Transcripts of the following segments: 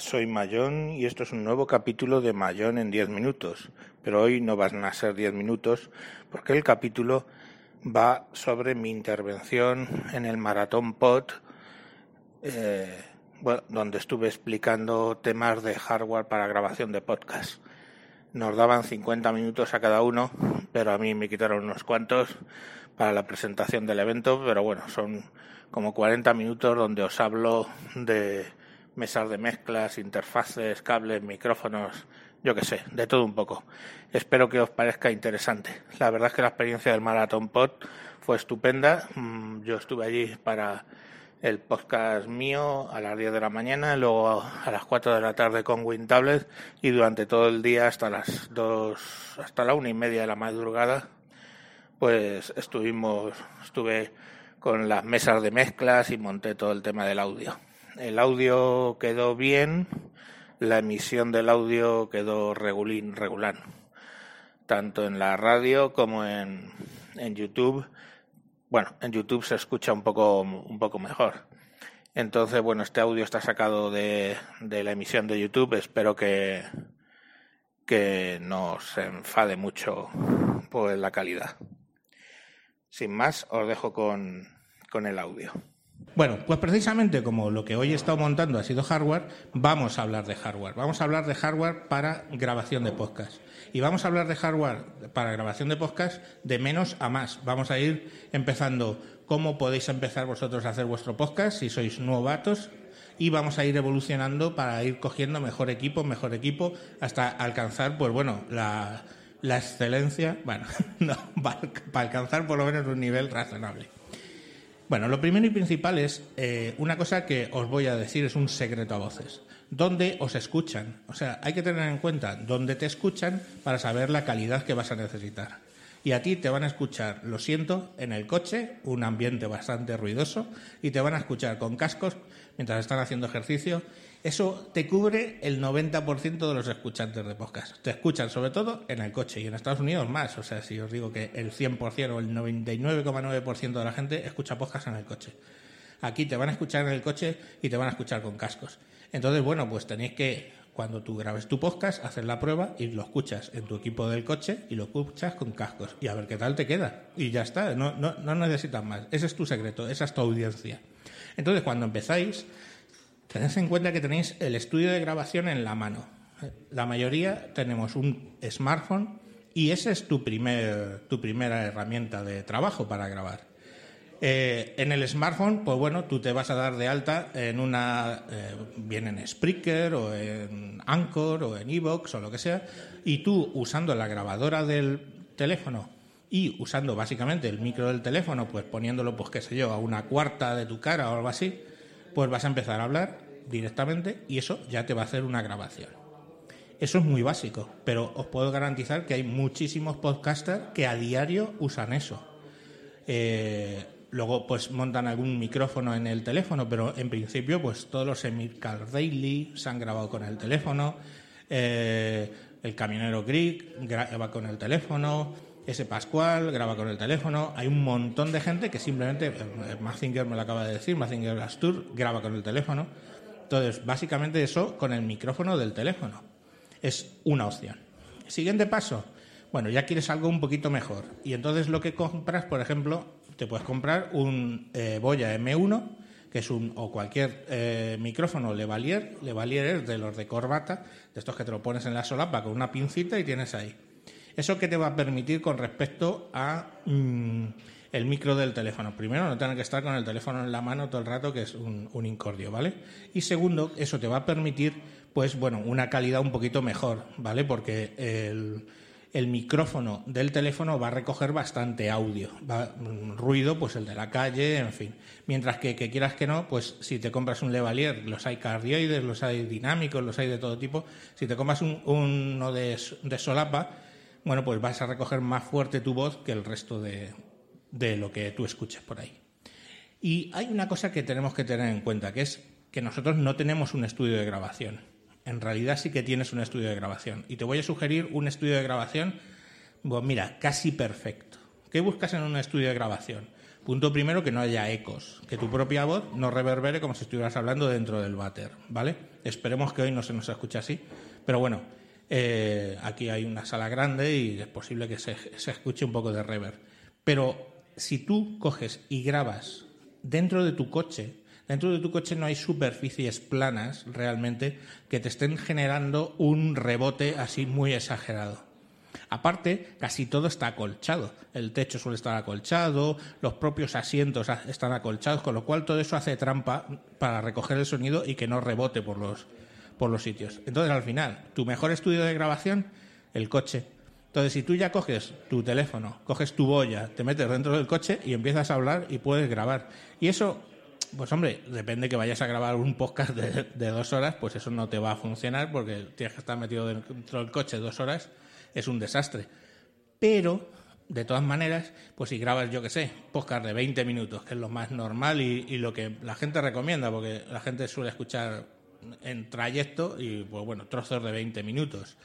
soy Mayón y esto es un nuevo capítulo de Mayón en 10 minutos. Pero hoy no van a ser 10 minutos porque el capítulo va sobre mi intervención en el Maratón Pod, eh, donde estuve explicando temas de hardware para grabación de podcast. Nos daban 50 minutos a cada uno, pero a mí me quitaron unos cuantos para la presentación del evento, pero bueno, son como 40 minutos donde os hablo de mesas de mezclas, interfaces, cables, micrófonos, yo qué sé, de todo un poco. Espero que os parezca interesante. La verdad es que la experiencia del Marathon Pod fue estupenda. Mm, yo estuve allí para el podcast mío a las 10 de la mañana, luego a las 4 de la tarde con WinTablet y durante todo el día hasta las 2, hasta la una y media de la madrugada, pues estuvimos, estuve con las mesas de mezclas y monté todo el tema del audio. El audio quedó bien, la emisión del audio quedó regulín, regular, tanto en la radio como en, en YouTube. Bueno, en YouTube se escucha un poco, un poco mejor. Entonces, bueno, este audio está sacado de, de la emisión de YouTube. Espero que, que no se enfade mucho por la calidad. Sin más, os dejo con, con el audio. Bueno, pues precisamente como lo que hoy he estado montando ha sido hardware, vamos a hablar de hardware. Vamos a hablar de hardware para grabación de podcast. Y vamos a hablar de hardware para grabación de podcast de menos a más. Vamos a ir empezando cómo podéis empezar vosotros a hacer vuestro podcast si sois novatos y vamos a ir evolucionando para ir cogiendo mejor equipo, mejor equipo, hasta alcanzar, pues bueno, la, excelencia, bueno, no, para alcanzar por lo menos un nivel razonable. Bueno, lo primero y principal es eh, una cosa que os voy a decir, es un secreto a voces. ¿Dónde os escuchan? O sea, hay que tener en cuenta dónde te escuchan para saber la calidad que vas a necesitar. Y a ti te van a escuchar, lo siento, en el coche, un ambiente bastante ruidoso, y te van a escuchar con cascos mientras están haciendo ejercicio eso te cubre el 90% de los escuchantes de podcast. Te escuchan sobre todo en el coche y en Estados Unidos más. O sea, si os digo que el 100% o el 99,9% de la gente escucha podcast en el coche. Aquí te van a escuchar en el coche y te van a escuchar con cascos. Entonces, bueno, pues tenéis que, cuando tú grabes tu podcast, hacer la prueba y lo escuchas en tu equipo del coche y lo escuchas con cascos. Y a ver qué tal te queda. Y ya está, no, no, no necesitas más. Ese es tu secreto, esa es tu audiencia. Entonces, cuando empezáis Tened en cuenta que tenéis el estudio de grabación en la mano. La mayoría tenemos un smartphone y esa es tu, primer, tu primera herramienta de trabajo para grabar. Eh, en el smartphone, pues bueno, tú te vas a dar de alta en una, eh, bien en Spreaker o en Anchor o en Evox o lo que sea, y tú usando la grabadora del teléfono y usando básicamente el micro del teléfono, pues poniéndolo, pues qué sé yo, a una cuarta de tu cara o algo así, pues vas a empezar a hablar directamente y eso ya te va a hacer una grabación. Eso es muy básico, pero os puedo garantizar que hay muchísimos podcasters que a diario usan eso. Eh, luego, pues montan algún micrófono en el teléfono, pero en principio, pues todos los Emilcar Daily se han grabado con el teléfono. Eh, el camionero Greek graba con el teléfono ese Pascual graba con el teléfono. Hay un montón de gente que simplemente, eh, Mazinger me lo acaba de decir, Mazinger Astur graba con el teléfono. Entonces, básicamente eso con el micrófono del teléfono. Es una opción. Siguiente paso. Bueno, ya quieres algo un poquito mejor. Y entonces lo que compras, por ejemplo, te puedes comprar un eh, Boya M1, que es un, o cualquier eh, micrófono Levalier. Levalier es de los de corbata, de estos que te lo pones en la solapa con una pincita y tienes ahí. ¿Eso qué te va a permitir con respecto a mm, el micro del teléfono? Primero, no tener que estar con el teléfono en la mano todo el rato, que es un, incordio, ¿vale? Y segundo, eso te va a permitir, pues bueno, una calidad un poquito mejor, ¿vale? Porque el, micrófono del teléfono va a recoger bastante audio, va, mm, ruido, pues el de la calle, en fin. Mientras que, que quieras que no, pues si te compras un Levalier, los hay cardioides, los hay dinámicos, los hay de todo tipo. Si te compras un, uno de, de solapa, bueno, pues vas a recoger más fuerte tu voz que el resto de, lo que tú escuches por ahí. Y hay una cosa que tenemos que tener en cuenta, que es que nosotros no tenemos un estudio de grabación. En realidad sí que tienes un estudio de grabación. Y te voy a sugerir un estudio de grabación, pues mira, casi perfecto. ¿Qué buscas en un estudio de grabación? Punto primero, que no haya ecos, que tu propia voz no reverbere como si estuvieras hablando dentro del váter, ¿vale? Esperemos que hoy no se nos escuche así, pero bueno, eh, aquí hay una sala grande y es posible que se, se escuche un poco de reverb. Pero si tú coges y grabas dentro de tu coche, dentro de tu coche no hay superficies planas realmente que te estén generando un rebote así muy exagerado. Aparte, casi todo está acolchado. El techo suele estar acolchado, los propios asientos están acolchados, con lo cual todo eso hace trampa para recoger el sonido y que no rebote por los, por los sitios. Entonces, al final, tu mejor estudio de grabación, el coche. Entonces, si tú ya coges tu teléfono, coges tu boya, te metes dentro del coche y empiezas a hablar y puedes grabar. Y eso, pues hombre, depende que vayas a grabar un podcast de, dos horas, pues eso no te va a funcionar porque tienes que estar metido dentro del coche dos horas es un desastre. Pero, de todas maneras, pues si grabas, yo que sé, podcast de 20 minutos, que es lo más normal y, lo que la gente recomienda, porque la gente suele escuchar en trayecto y, pues bueno, trozos de 20 minutos.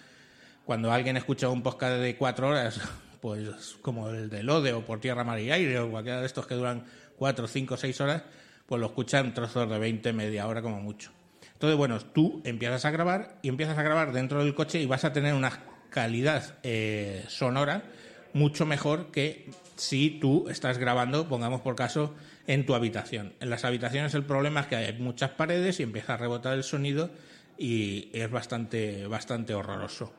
Cuando alguien escucha un podcast de 4 horas, pues como el de Lode o por tierra, mar y aire o cualquiera de estos que duran 4, 5, 6 horas, pues lo escuchan trozos de 20, media hora como mucho. Entonces, bueno, tú empiezas a grabar y empiezas a grabar dentro del coche y vas a tener unas calidad eh, sonora mucho mejor que si tú estás grabando, pongamos por caso, en tu habitación. En las habitaciones el problema es que hay muchas paredes y empieza a rebotar el sonido y es bastante, bastante horroroso.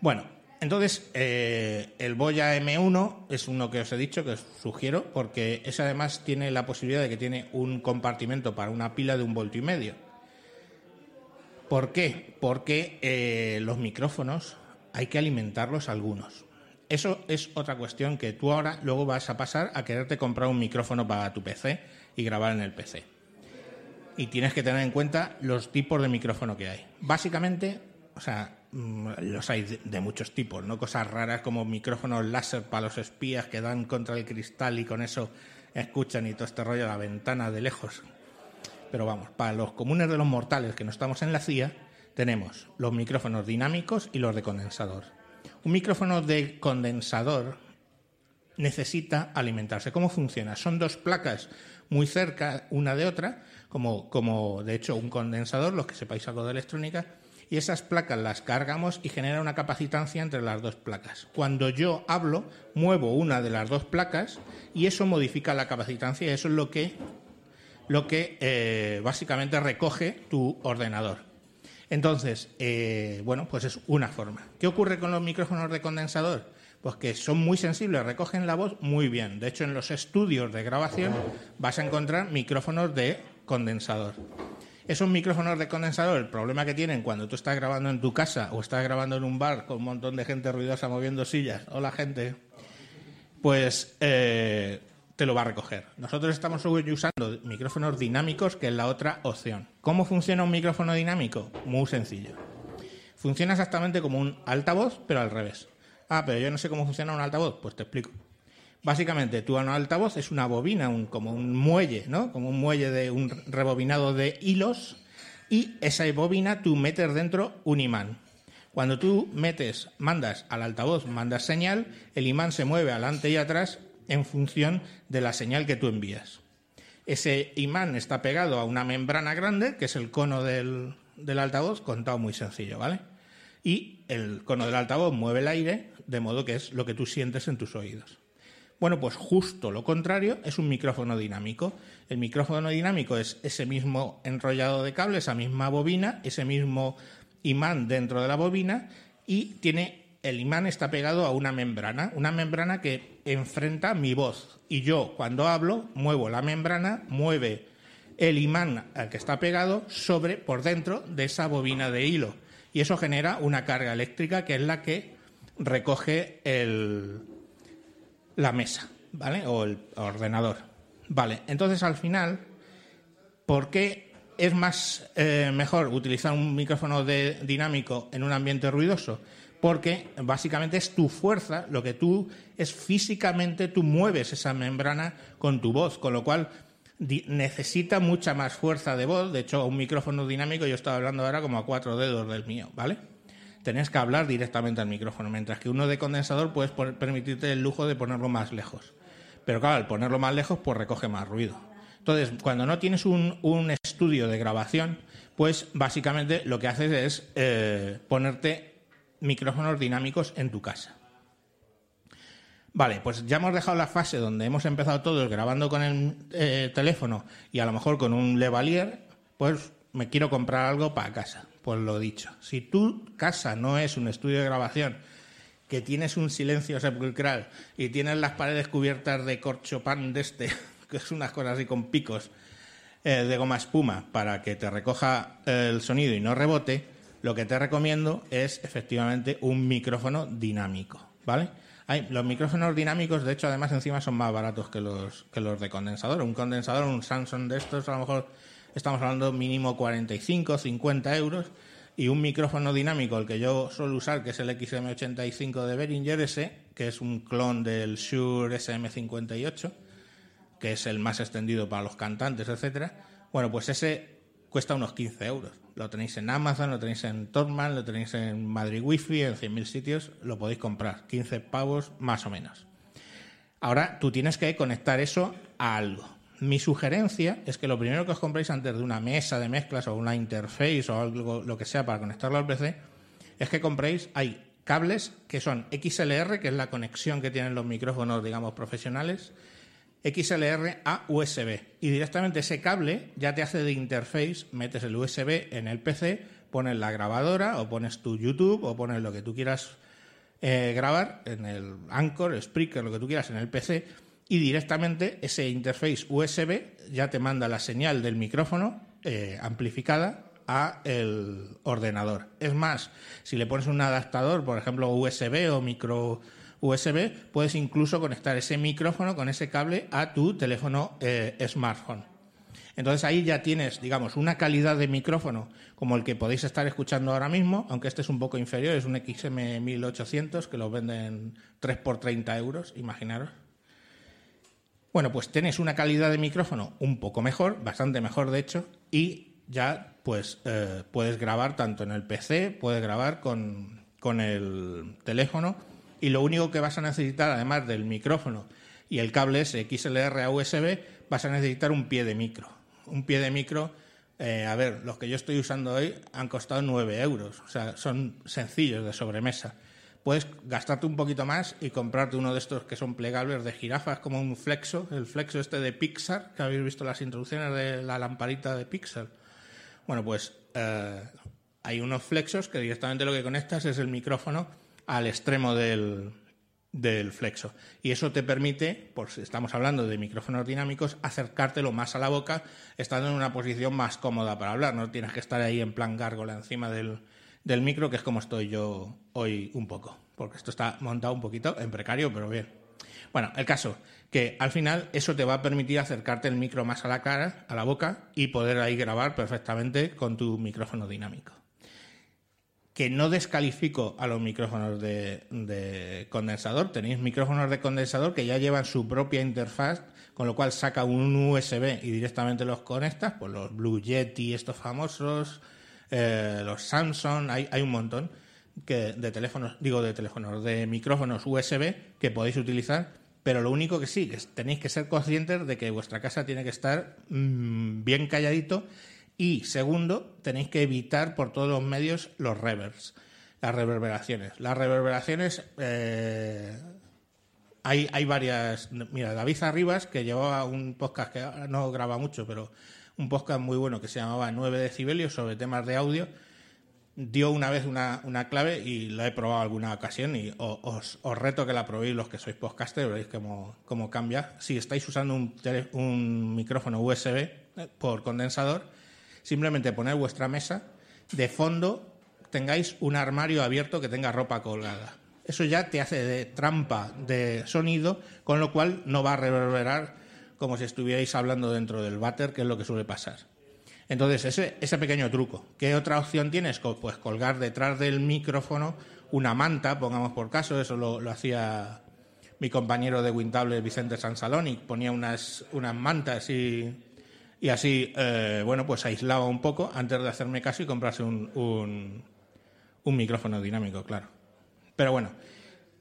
Bueno, entonces eh, el Boya M1 es uno que os he dicho que os sugiero porque ese además tiene la posibilidad de que tiene un compartimento para una pila de un voltio y medio. ¿Por qué? Porque eh, los micrófonos hay que alimentarlos algunos. Eso es otra cuestión que tú ahora luego vas a pasar a quererte comprar un micrófono para tu PC y grabar en el PC. Y tienes que tener en cuenta los tipos de micrófono que hay. Básicamente, o sea, mm, los hay de, muchos tipos, no cosas raras como micrófonos láser para los espías que dan contra el cristal y con eso escuchan y todo este rollo a la ventana de lejos pero vamos, para los comunes de los mortales que no estamos en la CIA, tenemos los micrófonos dinámicos y los de condensador. Un micrófono de condensador necesita alimentarse. ¿Cómo funciona? Son dos placas muy cerca una de otra, como, como de hecho un condensador, los que sepáis algo de electrónica, y esas placas las cargamos y genera una capacitancia entre las dos placas. Cuando yo hablo, muevo una de las dos placas y eso modifica la capacitancia y eso es lo que lo que eh, básicamente recoge tu ordenador. Entonces, eh, bueno, pues es una forma. ¿Qué ocurre con los micrófonos de condensador? Pues que son muy sensibles, recogen la voz muy bien. De hecho, en los estudios de grabación vas a encontrar micrófonos de condensador. Esos micrófonos de condensador, el problema que tienen cuando tú estás grabando en tu casa o estás grabando en un bar con un montón de gente ruidosa moviendo sillas, o la gente, pues eh, te lo va a recoger. Nosotros estamos usando micrófonos dinámicos, que es la otra opción. ¿Cómo funciona un micrófono dinámico? Muy sencillo. Funciona exactamente como un altavoz, pero al revés. Ah, pero yo no sé cómo funciona un altavoz. Pues te explico. Básicamente, tu altavoz es una bobina, un, como un muelle, ¿no? Como un muelle de un rebobinado de hilos. Y esa bobina tú metes dentro un imán. Cuando tú metes, mandas al altavoz, mandas señal, el imán se mueve adelante y atrás en función de la señal que tú envías. Ese imán está pegado a una membrana grande, que es el cono del, altavoz, contado muy sencillo, ¿vale? Y el cono del altavoz mueve el aire, de modo que es lo que tú sientes en tus oídos. Bueno, pues justo lo contrario es un micrófono dinámico. El micrófono dinámico es ese mismo enrollado de cable, esa misma bobina, ese mismo imán dentro de la bobina y tiene el imán está pegado a una membrana, una membrana que enfrenta mi voz. Y yo, cuando hablo, muevo la membrana, mueve el imán al que está pegado sobre, por dentro de esa bobina de hilo. Y eso genera una carga eléctrica que es la que recoge el, la mesa, ¿vale? O el ordenador. Vale, entonces al final, ¿por qué es más eh, mejor utilizar un micrófono de, dinámico en un ambiente ruidoso? Porque básicamente es tu fuerza, lo que tú es físicamente, tú mueves esa membrana con tu voz, con lo cual necesita mucha más fuerza de voz. De hecho, un micrófono dinámico, yo estaba hablando ahora como a cuatro dedos del mío, ¿vale? Tenés que hablar directamente al micrófono, mientras que uno de condensador puedes permitirte el lujo de ponerlo más lejos. pero claro, al ponerlo más lejos, pues recoge más ruido. Entonces, cuando no tienes un, estudio de grabación, pues básicamente lo que haces es eh, ponerte micrófonos dinámicos en tu casa. Vale, pues ya hemos dejado la fase donde hemos empezado todos grabando con el eh, teléfono y a lo mejor con un Levalier, pues me quiero comprar algo para casa. Pues lo dicho, si tu casa no es un estudio de grabación, que tienes un silencio sepulcral y tienes las paredes cubiertas de corcho pan de este, que es unas cosas así con picos eh, de goma espuma para que te recoja el sonido y no rebote, lo que te recomiendo es efectivamente un micrófono dinámico, ¿vale? Los micrófonos dinámicos, de hecho, además encima son más baratos que los, que los de condensador. Un condensador, un Samsung de estos, a lo mejor estamos hablando mínimo 45, 50 euros. Y un micrófono dinámico, el que yo suelo usar, que es el XM85 de Behringer S, que es un clon del Shure SM58, que es el más extendido para los cantantes, etcétera. Bueno, pues ese cuesta unos 15 euros. Lo tenéis en Amazon, lo tenéis en Torman, lo tenéis en Madrid Wi-Fi, en 100.000 sitios, lo podéis comprar. 15 pavos más o menos. Ahora tú tienes que conectar eso a algo. Mi sugerencia es que lo primero que os compréis antes de una mesa de mezclas o una interface o algo lo que sea para conectarlo al PC es que compréis hay cables que son XLR, que es la conexión que tienen los micrófonos, digamos, profesionales, XLR a USB. Y directamente ese cable ya te hace de interface, metes el USB en el PC, pones la grabadora o pones tu YouTube o pones lo que tú quieras eh, grabar en el Anchor, Spreaker, lo que tú quieras en el PC y directamente ese interface USB ya te manda la señal del micrófono eh, amplificada a el ordenador. Es más, si le pones un adaptador, por ejemplo USB o micro USB, puedes incluso conectar ese micrófono con ese cable a tu teléfono eh, smartphone. Entonces ahí ya tienes, digamos, una calidad de micrófono como el que podéis estar escuchando ahora mismo, aunque este es un poco inferior, es un XM1800 que lo venden 3 por 30 euros, imaginaros. Bueno, pues tienes una calidad de micrófono un poco mejor, bastante mejor de hecho, y ya pues eh, puedes grabar tanto en el PC, puedes grabar con, con el teléfono, y lo único que vas a necesitar, además del micrófono y el cable ese XLR a USB, vas a necesitar un pie de micro. Un pie de micro, eh, a ver, los que yo estoy usando hoy han costado 9 euros, o sea, son sencillos de sobremesa puedes gastarte un poquito más y comprarte uno de estos que son plegables de jirafas, como un flexo, el flexo este de Pixar, que habéis visto las introducciones de la lamparita de Pixar. Bueno, pues eh, hay unos flexos que directamente lo que conectas es el micrófono al extremo del, del flexo. Y eso te permite, pues estamos hablando de micrófonos dinámicos, acercártelo más a la boca, estando en una posición más cómoda para hablar. No tienes que estar ahí en plan gárgola encima del, del micro, que es como estoy yo hoy un poco, porque esto está montado un poquito en precario, pero bien. Bueno, el caso, que al final eso te va a permitir acercarte el micro más a la cara, a la boca, y poder ahí grabar perfectamente con tu micrófono dinámico. Que no descalifico a los micrófonos de, de condensador. Tenéis micrófonos de condensador que ya llevan su propia interfaz, con lo cual saca un USB y directamente los conectas, pues los Blue Yeti, estos famosos, eh, los Samsung, hay, hay un montón que, de teléfonos, digo de teléfonos, de micrófonos USB que podéis utilizar, pero lo único que sí, que tenéis que ser conscientes de que vuestra casa tiene que estar mm, bien calladito y segundo, tenéis que evitar por todos los medios los reverbs, las reverberaciones. Las reverberaciones eh, hay, hay varias. Mira, David Arribas, que llevaba un podcast que no graba mucho, pero un podcast muy bueno que se llamaba 9 decibelios sobre temas de audio. Dio una vez una, clave y la he probado alguna ocasión y os, reto que la probéis los que sois podcasters, veréis cómo, cómo cambia. Si estáis usando un, un micrófono USB eh, por condensador, simplemente poner vuestra mesa, de fondo tengáis un armario abierto que tenga ropa colgada. Eso ya te hace de trampa de sonido, con lo cual no va a reverberar como si estuvierais hablando dentro del váter, que es lo que suele pasar. Entonces, ese, ese pequeño truco. ¿Qué otra opción tienes? Pues colgar detrás del micrófono una manta, pongamos por caso, eso lo, hacía mi compañero de Wintable, Vicente Sansaloni, ponía unas, unas mantas y, y así, eh, bueno, pues aislaba un poco antes de hacerme caso y comprarse un, un, un micrófono dinámico, claro. Pero bueno,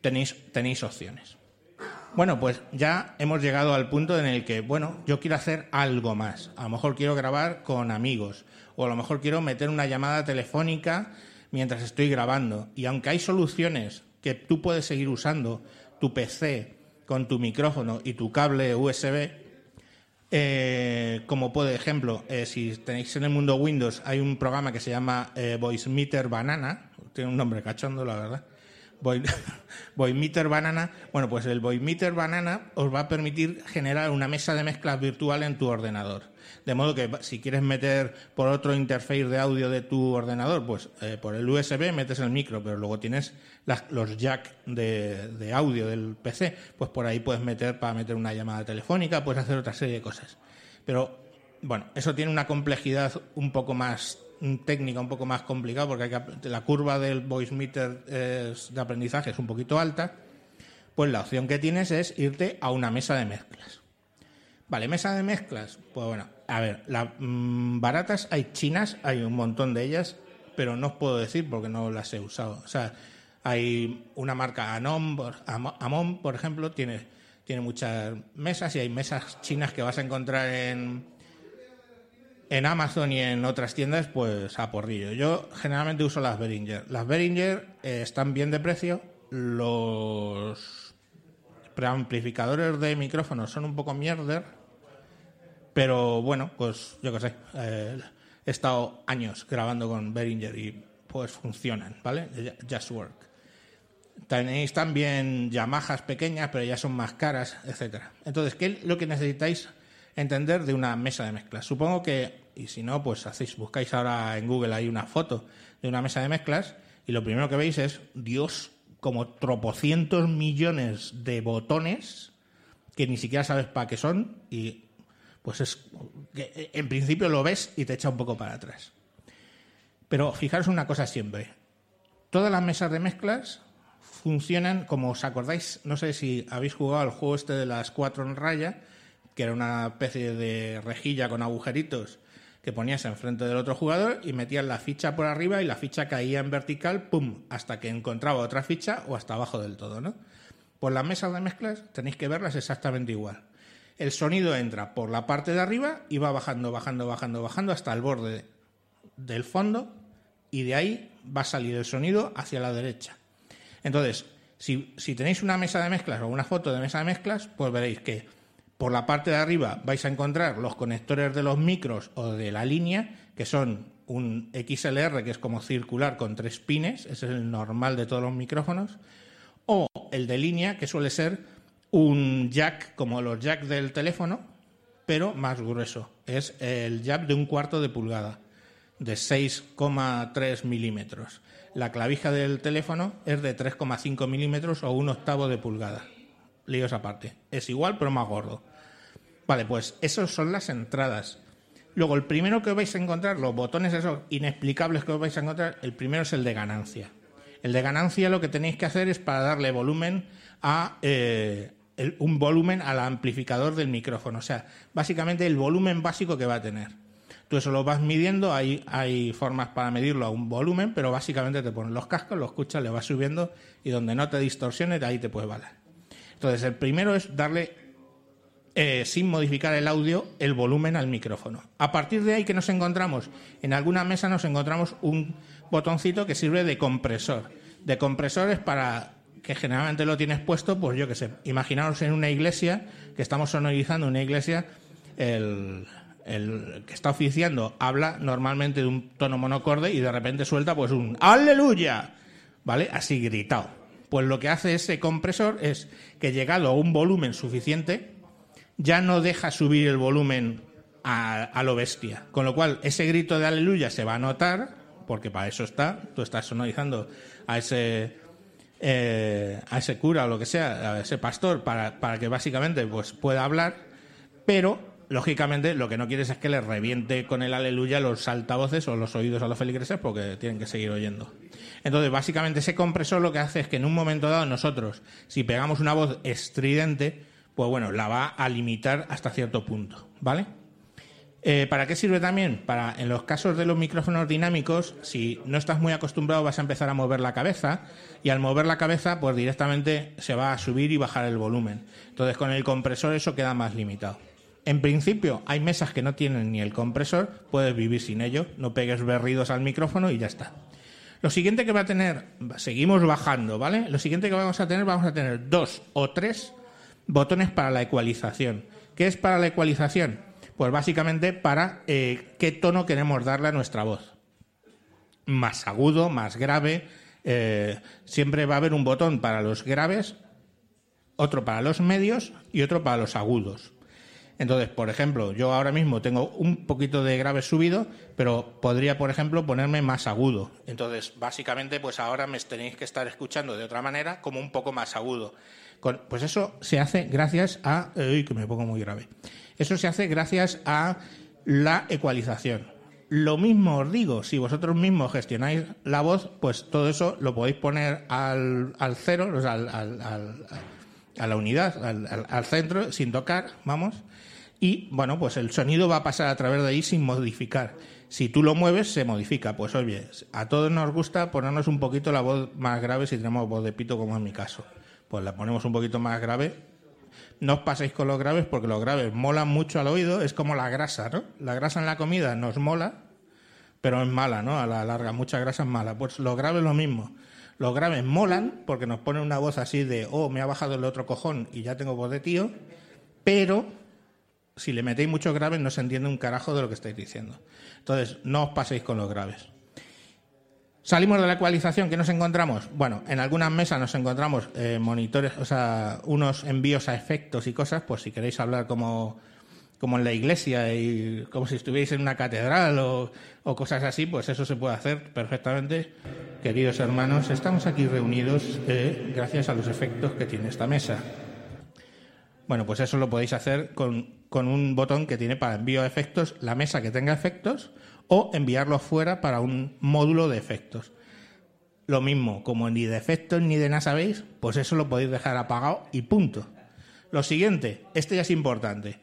tenéis, tenéis opciones. Bueno, pues ya hemos llegado al punto en el que, bueno, yo quiero hacer algo más. A lo mejor quiero grabar con amigos o a lo mejor quiero meter una llamada telefónica mientras estoy grabando. Y aunque hay soluciones que tú puedes seguir usando tu PC con tu micrófono y tu cable USB, eh, como por ejemplo, eh, si tenéis en el mundo Windows, hay un programa que se llama eh, Voice Meter Banana, tiene un nombre cachondo, la verdad. Voimeter Banana, bueno, pues el Voimeter Banana os va a permitir generar una mesa de mezclas virtual en tu ordenador. De modo que si quieres meter por otro interface de audio de tu ordenador, pues eh, por el USB metes el micro, pero luego tienes los jack de, audio del PC, pues por ahí puedes meter para meter una llamada telefónica, puedes hacer otra serie de cosas. Pero bueno, eso tiene una complejidad un poco más técnica, un poco más complicada, porque la curva del voice meter de aprendizaje es un poquito alta. Pues la opción que tienes es irte a una mesa de mezclas. Vale, mesa de mezclas. Pues bueno, a ver, las mm, baratas hay chinas, hay un montón de ellas, pero no os puedo decir porque no las he usado. O sea, hay una marca Anon, Amon, por ejemplo, tiene, tiene muchas mesas y hay mesas chinas que vas a encontrar en, en Amazon y en otras tiendas, pues a porrillo. Yo generalmente uso las Behringer. Las Behringer eh, están bien de precio. Los preamplificadores de micrófonos son un poco mierder pero bueno, pues yo qué sé, eh, he estado años grabando con Behringer y pues funcionan, ¿vale? Just work. Tenéis también Yamahas pequeñas, pero ya son más caras, etcétera. Entonces, ¿qué es lo que necesitáis entender de una mesa de mezclas? Supongo que, y si no, pues hacéis, buscáis ahora en Google hay una foto de una mesa de mezclas y lo primero que veis es, Dios, como tropocientos millones de botones que ni siquiera sabes para qué son y pues es que en principio lo ves y te echa un poco para atrás. Pero fijaros una cosa siempre. Todas las mesas de mezclas funcionan, como os acordáis, no sé si habéis jugado al juego este de las cuatro en raya, que era una especie de rejilla con agujeritos que ponías enfrente del otro jugador y metías la ficha por arriba y la ficha caía en vertical, pum, hasta que encontraba otra ficha o hasta abajo del todo, ¿no? Pues las mesas de mezclas tenéis que verlas exactamente igual el sonido entra por la parte de arriba y va bajando, bajando, bajando, bajando hasta el borde del fondo y de ahí va a salir el sonido hacia la derecha. Entonces, si, tenéis una mesa de mezclas o una foto de mesa de mezclas, pues veréis que por la parte de arriba vais a encontrar los conectores de los micros o de la línea, que son un XLR, que es como circular con tres pines, ese es el normal de todos los micrófonos, o el de línea, que suele ser un jack como los jacks del teléfono, pero más grueso. Es el jack de un cuarto de pulgada, de 6,3 milímetros. La clavija del teléfono es de 3,5 milímetros o un octavo de pulgada. Líos aparte. Es igual, pero más gordo. Vale, pues esas son las entradas. Luego, el primero que vais a encontrar, los botones esos inexplicables que os vais a encontrar, el primero es el de ganancia. El de ganancia lo que tenéis que hacer es para darle volumen a, eh, un volumen al amplificador del micrófono. O sea, básicamente el volumen básico que va a tener. Tú eso lo vas midiendo, hay, hay formas para medirlo a un volumen, pero básicamente te pones los cascos, lo escuchas, le vas subiendo y donde no te distorsiones, de ahí te puedes valer. Entonces, el primero es darle, eh, sin modificar el audio, el volumen al micrófono. A partir de ahí que nos encontramos, en alguna mesa nos encontramos un botoncito que sirve de compresor. De compresor es para que generalmente lo tienes puesto, pues yo qué sé, imaginaos en una iglesia, que estamos sonorizando una iglesia, el, que está oficiando habla normalmente de un tono monocorde y de repente suelta pues un aleluya, ¿vale? Así gritado. Pues lo que hace ese compresor es que llegado a un volumen suficiente, ya no deja subir el volumen a lo bestia. Con lo cual, ese grito de aleluya se va a notar, porque para eso está, tú estás sonorizando a ese eh, a ese cura o lo que sea, a ese pastor, para, para que básicamente pues, pueda hablar, pero lógicamente lo que no quieres es que le reviente con el aleluya los altavoces o los oídos a los feligreses porque tienen que seguir oyendo. Entonces, básicamente ese compresor lo que hace es que en un momento dado nosotros, si pegamos una voz estridente, pues bueno, la va a limitar hasta cierto punto, ¿vale? Eh, ¿Para qué sirve también? Para, en los casos de los micrófonos dinámicos, si no estás muy acostumbrado, vas a empezar a mover la cabeza y al mover la cabeza, pues directamente se va a subir y bajar el volumen. Entonces, con el compresor eso queda más limitado. En principio, hay mesas que no tienen ni el compresor, puedes vivir sin ello, no pegues berridos al micrófono y ya está. Lo siguiente que va a tener, seguimos bajando, ¿vale? Lo siguiente que vamos a tener, vamos a tener dos o tres botones para la ecualización. ¿Qué es para la ecualización? Pues básicamente para eh, qué tono queremos darle a nuestra voz. Más agudo, más grave. Eh, siempre va a haber un botón para los graves, otro para los medios y otro para los agudos. Entonces, por ejemplo, yo ahora mismo tengo un poquito de grave subido, pero podría, por ejemplo, ponerme más agudo. Entonces, básicamente, pues ahora me tenéis que estar escuchando de otra manera, como un poco más agudo. Pues eso se hace gracias a... Uy, que me pongo muy grave. Eso se hace gracias a la ecualización. Lo mismo os digo, si vosotros mismos gestionáis la voz, pues todo eso lo podéis poner al, cero, o sea, a la unidad, al, centro, sin tocar, vamos. Y bueno, pues el sonido va a pasar a través de ahí sin modificar. Si tú lo mueves, se modifica. Pues oye, a todos nos gusta ponernos un poquito la voz más grave si tenemos voz de pito, como en mi caso. Pues la ponemos un poquito más grave no os paséis con los graves porque los graves molan mucho al oído, es como la grasa, ¿no? La grasa en la comida nos mola, pero es mala, ¿no? A la larga, mucha grasa es mala. Pues los graves lo mismo. Los graves molan porque nos ponen una voz así de, oh, me ha bajado el otro cojón y ya tengo voz de tío, pero si le metéis muchos graves no se entiende un carajo de lo que estáis diciendo. Entonces, no os paséis con los graves. Salimos de la ecualización, ¿qué nos encontramos? Bueno, en algunas mesas nos encontramos eh, monitores, o sea, unos envíos a efectos y cosas, pues si queréis hablar como, como en la iglesia y como si estuvierais en una catedral o, cosas así, pues eso se puede hacer perfectamente. Queridos hermanos, estamos aquí reunidos eh, gracias a los efectos que tiene esta mesa. Bueno, pues eso lo podéis hacer con, con un botón que tiene para envío a efectos la mesa que tenga efectos o enviarlo fuera para un módulo de efectos. Lo mismo, como ni de efectos ni de nada sabéis, pues eso lo podéis dejar apagado y punto. Lo siguiente, este ya es importante.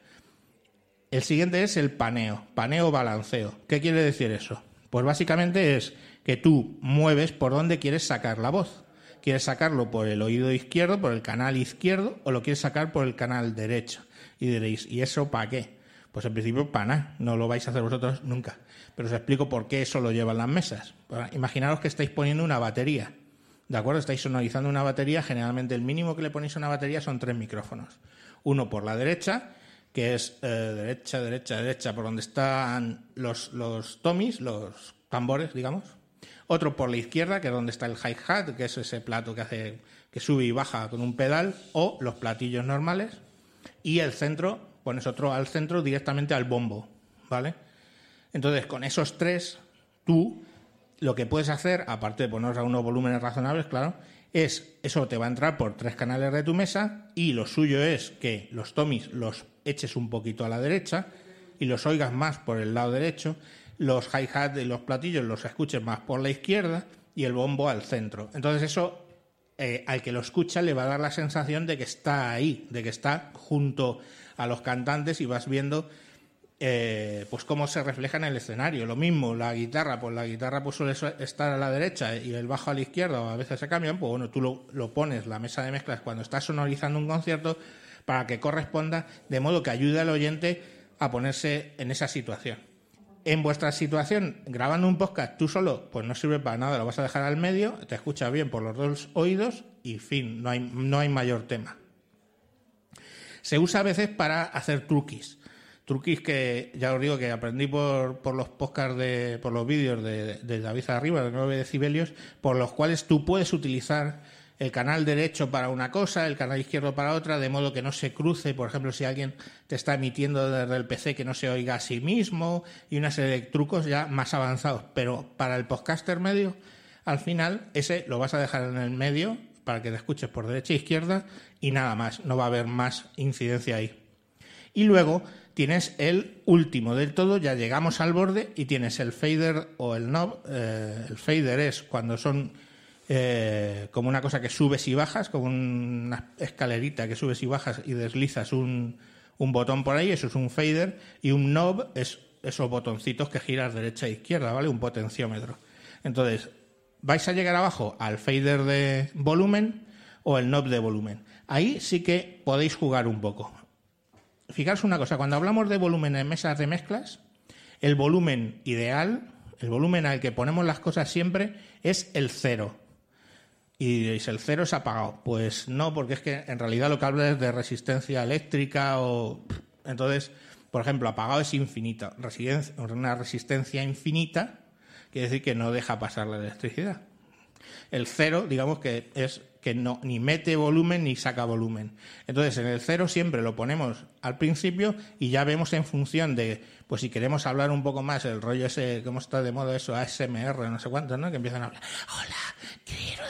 El siguiente es el paneo, paneo balanceo. ¿Qué quiere decir eso? Pues básicamente es que tú mueves por dónde quieres sacar la voz. ¿Quieres sacarlo por el oído izquierdo, por el canal izquierdo, o lo quieres sacar por el canal derecho? Y diréis, ¿y eso para qué? Pues en principio para nada, no lo vais a hacer vosotros nunca. Pero os explico por qué eso lo llevan las mesas. Imaginaros que estáis poniendo una batería. ¿De acuerdo? Estáis sonorizando una batería. Generalmente el mínimo que le ponéis a una batería son tres micrófonos. Uno por la derecha, que es eh, derecha, derecha, derecha, por donde están los, los tomis, los tambores, digamos. Otro por la izquierda, que es donde está el hi-hat, que es ese plato que hace que sube y baja con un pedal, o los platillos normales. Y el centro, pones otro al centro directamente al bombo, ¿vale? Entonces, con esos tres, tú lo que puedes hacer, aparte de ponerlos a unos volúmenes razonables, claro, es eso te va a entrar por tres canales de tu mesa y lo suyo es que los tomis los eches un poquito a la derecha y los oigas más por el lado derecho, los hi-hat y los platillos los escuches más por la izquierda y el bombo al centro. Entonces eso eh, al que lo escucha le va a dar la sensación de que está ahí, de que está junto a los cantantes y vas viendo eh, pues cómo se refleja en el escenario. Lo mismo, la guitarra, pues la guitarra pues suele estar a la derecha y el bajo a la izquierda, o a veces se cambian, pues bueno, tú lo, lo pones, la mesa de mezclas, cuando estás sonorizando un concierto, para que corresponda, de modo que ayude al oyente a ponerse en esa situación. En vuestra situación, grabando un podcast tú solo, pues no sirve para nada, lo vas a dejar al medio, te escucha bien por los dos oídos y fin, no hay, no hay mayor tema. Se usa a veces para hacer truquis truquis que ya os digo que aprendí por, por los podcasts, de, por los vídeos de, de David Arriba, de 9 decibelios, por los cuales tú puedes utilizar el canal derecho para una cosa, el canal izquierdo para otra, de modo que no se cruce, por ejemplo, si alguien te está emitiendo desde el PC que no se oiga a sí mismo y una serie de trucos ya más avanzados. Pero para el podcaster medio, al final, ese lo vas a dejar en el medio para que te escuches por derecha e izquierda y nada más, no va a haber más incidencia ahí. Y luego tienes el último del todo, ya llegamos al borde y tienes el fader o el knob. Eh, el fader es cuando son eh, como una cosa que subes y bajas, como una escalerita que subes y bajas y deslizas un, un, botón por ahí, eso es un fader, y un knob es esos botoncitos que giras derecha e izquierda, ¿vale? Un potenciómetro. Entonces, vais a llegar abajo al fader de volumen o el knob de volumen. Ahí sí que podéis jugar un poco. Fijaros una cosa, cuando hablamos de volumen en mesas de mezclas, el volumen ideal, el volumen al que ponemos las cosas siempre, es el cero. Y diréis, ¿el cero es apagado? Pues no, porque es que en realidad lo que habla es de resistencia eléctrica o... Entonces, por ejemplo, apagado es infinito. Una resistencia infinita quiere decir que no deja pasar la electricidad. El cero, digamos que es que no ni mete volumen ni saca volumen. Entonces, en el cero siempre lo ponemos al principio y ya vemos en función de, pues si queremos hablar un poco más, el rollo ese, cómo está de moda eso, ASMR, no sé cuánto, ¿no? Que empiezan a hablar, hola, quiero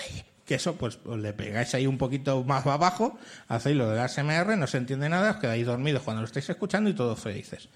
que eso pues, pues, le pegáis ahí un poquito más abajo, hacéis lo del ASMR, no se entiende nada, os quedáis dormidos cuando lo estáis escuchando y todos felices.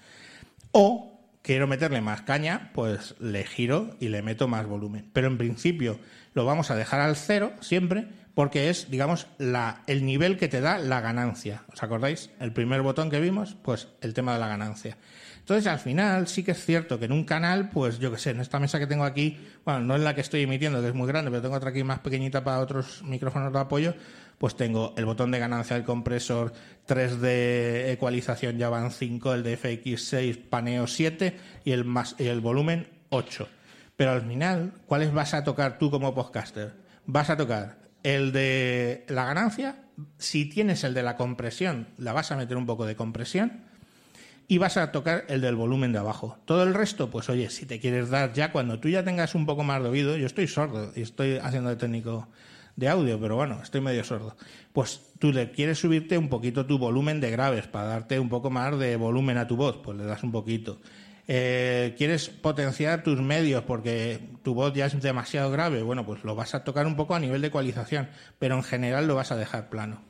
O quiero meterle más caña, pues le giro y le meto más volumen. Pero en principio lo vamos a dejar al cero siempre porque es, digamos, la, el nivel que te da la ganancia. ¿Os acordáis? El primer botón que vimos, pues el tema de la ganancia. Entonces, al final, sí que es cierto que en un canal, pues yo que sé, en esta mesa que tengo aquí, bueno, no es la que estoy emitiendo, que es muy grande, pero tengo otra aquí más pequeñita para otros micrófonos de apoyo, pues tengo el botón de ganancia del compresor 3 de ecualización ya van 5, el de FX6 paneo 7 y el, más, y el volumen 8. Pero al final, ¿cuáles vas a tocar tú como podcaster? Vas a tocar el de la ganancia, si tienes el de la compresión, la vas a meter un poco de compresión y vas a tocar el del volumen de abajo. Todo el resto, pues oye, si te quieres dar ya cuando tú ya tengas un poco más de oído, yo estoy sordo y estoy haciendo de técnico de audio, pero bueno, estoy medio sordo. Pues tú le quieres subirte un poquito tu volumen de graves para darte un poco más de volumen a tu voz, pues le das un poquito. Eh, quieres potenciar tus medios porque tu voz ya es demasiado grave, bueno, pues lo vas a tocar un poco a nivel de ecualización, pero en general lo vas a dejar plano.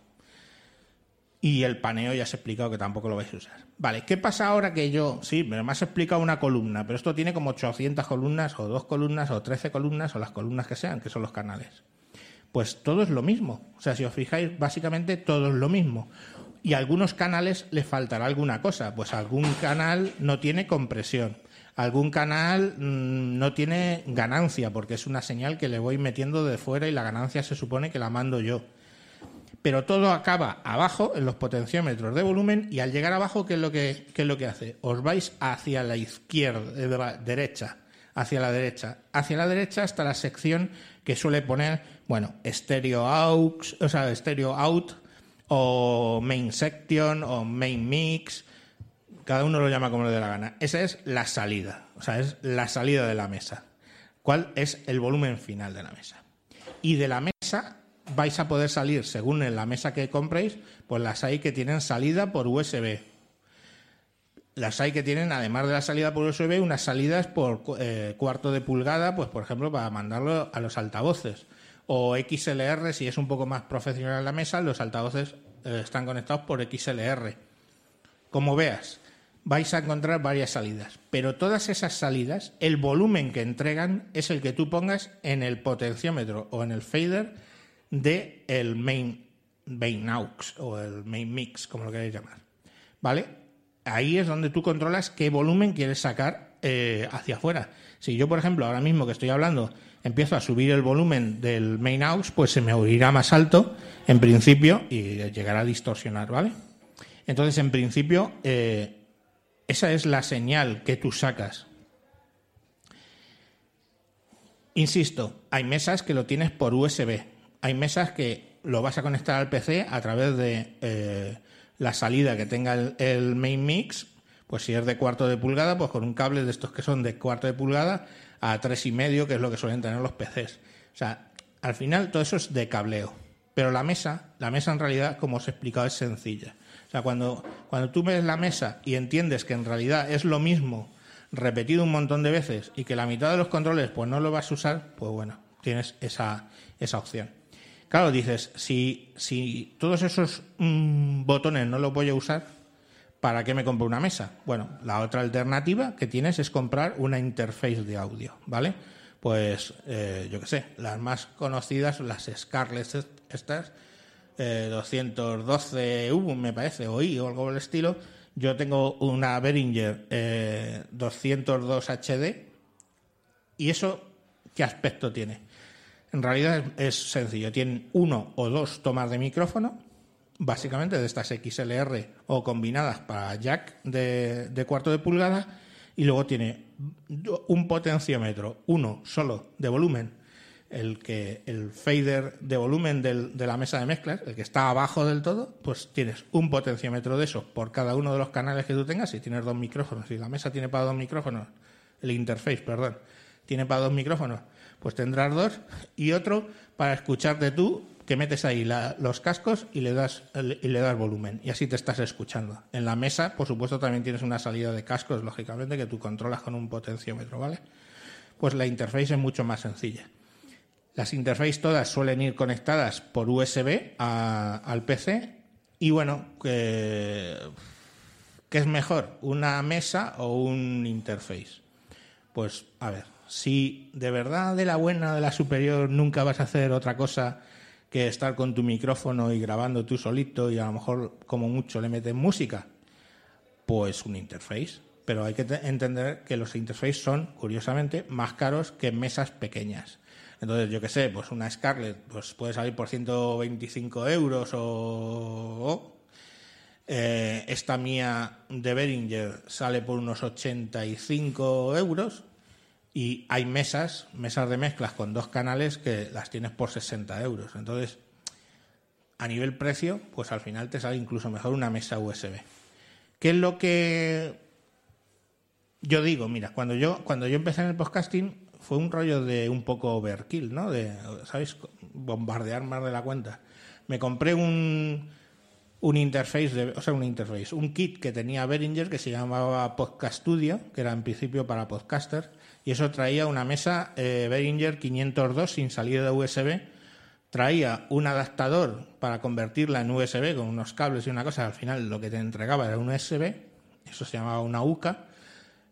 Y el paneo ya os he explicado que tampoco lo vais a usar. Vale, ¿qué pasa ahora que yo, sí, me has explicado una columna, pero esto tiene como 800 columnas, o dos columnas, o 13 columnas, o las columnas que sean, que son los canales? Pues todo es lo mismo. O sea, si os fijáis, básicamente todo es lo mismo. Y a algunos canales le faltará alguna cosa. Pues algún canal no tiene compresión. Algún canal mm, no tiene ganancia, porque es una señal que le voy metiendo de fuera y la ganancia se supone que la mando yo pero todo acaba abajo en los potenciómetros de volumen y al llegar abajo, ¿qué es lo que, es lo que hace? Os vais hacia la izquierda, derecha, hacia la derecha. Hacia la derecha hasta la sección que suele poner, bueno, stereo aux, o sea, stereo out, o main section, o main mix, cada uno lo llama como le dé la gana. Esa es la salida, o sea, es la salida de la mesa. ¿Cuál es el volumen final de la mesa? Y de la mesa vais a poder salir, según la mesa que compréis, pues las hay que tienen salida por USB. Las hay que tienen, además de la salida por USB, unas salidas por eh, cuarto de pulgada, pues por ejemplo, para mandarlo a los altavoces. O XLR, si es un poco más profesional la mesa, los altavoces eh, están conectados por XLR. Como veas, vais a encontrar varias salidas, pero todas esas salidas, el volumen que entregan es el que tú pongas en el potenciómetro o en el fader de el main, main aux o el main mix, como lo queráis llamar. ¿Vale? Ahí es donde tú controlas qué volumen quieres sacar eh, hacia afuera. Si yo, por ejemplo, ahora mismo que estoy hablando, empiezo a subir el volumen del main aux, pues se me oirá más alto en principio y llegará a distorsionar, ¿vale? Entonces, en principio, eh, esa es la señal que tú sacas. Insisto, hay mesas que lo tienes por USB, hay mesas que lo vas a conectar al PC a través de eh, la salida que tenga el, main mix, pues si es de cuarto de pulgada, pues con un cable de estos que son de cuarto de pulgada a tres y medio, que es lo que suelen tener los PCs. O sea, al final todo eso es de cableo. Pero la mesa, la mesa en realidad, como os he explicado, es sencilla. O sea, cuando, cuando tú ves la mesa y entiendes que en realidad es lo mismo repetido un montón de veces y que la mitad de los controles pues no lo vas a usar, pues bueno, tienes esa, esa opción. Claro, dices, si, si todos esos mm, botones no los voy a usar, ¿para qué me compro una mesa? Bueno, la otra alternativa que tienes es comprar una interface de audio, ¿vale? Pues, eh, yo qué sé, las más conocidas, las Scarlett estas, 212U, eh, me parece, o I, o algo del estilo, Yo tengo una Behringer eh, 202 HD y eso, ¿qué aspecto tiene? En realidad es, sencillo, tienen uno o dos tomas de micrófono, básicamente de estas XLR o combinadas para jack de, cuarto de pulgada, y luego tiene un potenciómetro, uno solo de volumen, el que el fader de volumen del, de la mesa de mezclas, el que está abajo del todo, pues tienes un potenciómetro de eso por cada uno de los canales que tú tengas. Si tienes dos micrófonos, si la mesa tiene para dos micrófonos, el interface, perdón, tiene para dos micrófonos, pues tendrás dos y otro para escucharte tú que metes ahí los cascos y le das y le das volumen y así te estás escuchando. En la mesa, por supuesto, también tienes una salida de cascos, lógicamente, que tú controlas con un potenciómetro, ¿vale? Pues la interface es mucho más sencilla. Las interfaces todas suelen ir conectadas por USB al PC y bueno, ¿qué es mejor? ¿Una mesa o un interface? Pues a ver, si de verdad de la buena, de la superior, nunca vas a hacer otra cosa que estar con tu micrófono y grabando tú solito y a lo mejor como mucho le metes música, pues un interface. Pero hay que entender que los interfaces son, curiosamente, más caros que mesas pequeñas. Entonces, yo qué sé, pues una Scarlett pues puede salir por 125 euros o... Eh, esta mía de Behringer sale por unos 85 euros y hay mesas, mesas de mezclas con dos canales que las tienes por 60 euros. Entonces, a nivel precio, pues al final te sale incluso mejor una mesa USB. ¿Qué es lo que yo digo? Mira, cuando yo, cuando yo empecé en el podcasting fue un rollo de un poco overkill, ¿no? De, ¿sabéis? Bombardear más de la cuenta. Me compré un, un interface, de, o sea, un interface, un kit que tenía Behringer que se llamaba Podcast Studio, que era en principio para podcasters y eso traía una mesa eh, Behringer 502 sin salida de USB, traía un adaptador para convertirla en USB con unos cables y una cosa, al final lo que te entregaba era un USB, eso se llamaba una UCA,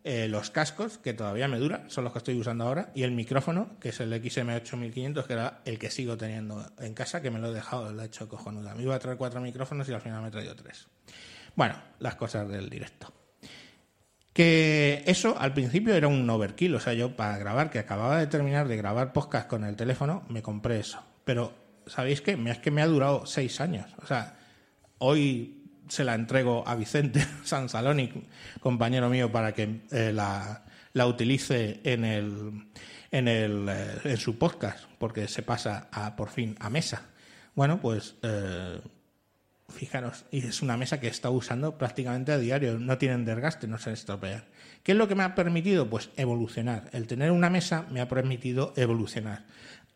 eh, los cascos, que todavía me dura, son los que estoy usando ahora, y el micrófono, que es el XM8500, que era el que sigo teniendo en casa, que me lo he dejado, lo he hecho cojonuda. Me iba a traer cuatro micrófonos y al final me he traído tres. Bueno, las cosas del directo. Que eso al principio era un overkill, o sea, yo para grabar, que acababa de terminar de grabar podcast con el teléfono, me compré eso. Pero, ¿sabéis qué? Es que me ha durado seis años. O sea, hoy se la entrego a Vicente Sansaloni, compañero mío, para que eh, la, la, utilice en, el, en, el, eh, en su podcast, porque se pasa a, por fin a mesa. Bueno, pues eh, Fijaros, y es una mesa que está usando prácticamente a diario, no tienen desgaste, no se estropean. ¿Qué es lo que me ha permitido? Pues evolucionar. El tener una mesa me ha permitido evolucionar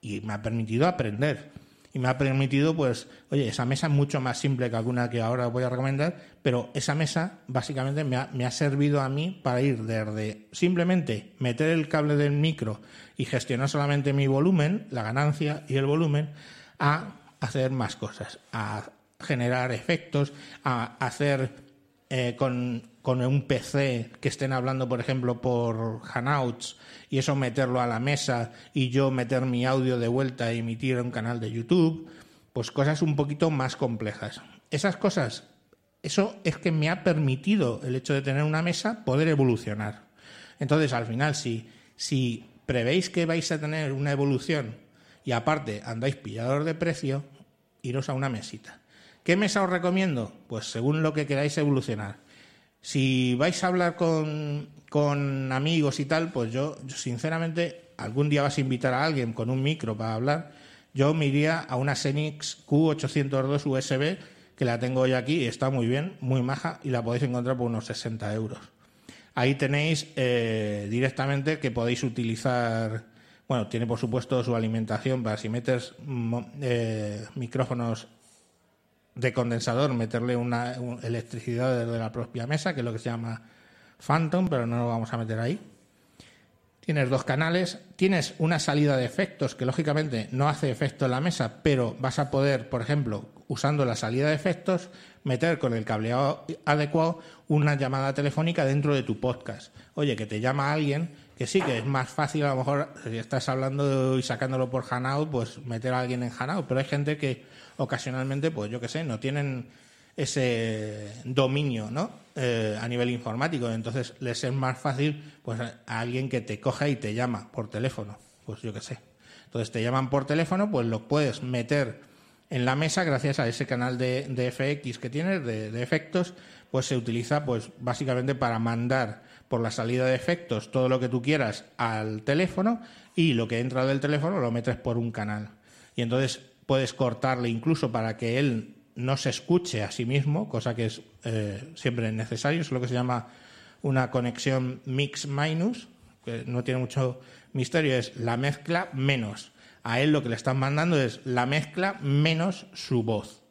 y me ha permitido aprender. Y me ha permitido, pues, oye, esa mesa es mucho más simple que alguna que ahora voy a recomendar, pero esa mesa básicamente me ha, me ha servido a mí para ir desde simplemente meter el cable del micro y gestionar solamente mi volumen, la ganancia y el volumen, a hacer más cosas, a generar efectos, a hacer eh, con, un PC que estén hablando, por ejemplo, por Hangouts y eso meterlo a la mesa y yo meter mi audio de vuelta e emitir en un canal de YouTube, pues cosas un poquito más complejas. Esas cosas, eso es que me ha permitido el hecho de tener una mesa poder evolucionar. Entonces, al final, si, si prevéis que vais a tener una evolución y aparte andáis pillador de precio, iros a una mesita. ¿Qué mesa os recomiendo? Pues según lo que queráis evolucionar. Si vais a hablar con, amigos y tal, pues yo, sinceramente, algún día vas a invitar a alguien con un micro para hablar, yo me iría a una Xenix Q802 USB, que la tengo hoy aquí y está muy bien, muy maja, y la podéis encontrar por unos 60 euros. Ahí tenéis eh, directamente que podéis utilizar, bueno, tiene por supuesto su alimentación para si metes eh, micrófonos de condensador, meterle una, electricidad desde la propia mesa, que es lo que se llama Phantom, pero no lo vamos a meter ahí. Tienes dos canales, tienes una salida de efectos que lógicamente no hace efecto en la mesa, pero vas a poder, por ejemplo, usando la salida de efectos, meter con el cableado adecuado una llamada telefónica dentro de tu podcast. Oye, que te llama alguien, que sí, que es más fácil a lo mejor si estás hablando y sacándolo por Hanout, pues meter a alguien en Hanout, pero hay gente que ocasionalmente, pues yo qué sé, no tienen ese dominio, ¿no? Eh, a nivel informático. Entonces les es más fácil pues a alguien que te coja y te llama por teléfono. Pues yo qué sé. Entonces te llaman por teléfono, pues lo puedes meter en la mesa gracias a ese canal de, FX que tienes, de, efectos, pues se utiliza pues básicamente para mandar por la salida de efectos todo lo que tú quieras al teléfono y lo que entra del teléfono lo metes por un canal. Y entonces puedes cortarle incluso para que él no se escuche a sí mismo, cosa que es eh, siempre necesario, es lo que se llama una conexión mix-minus, que no tiene mucho misterio, es la mezcla menos a él lo que le están mandando es la mezcla menos su voz.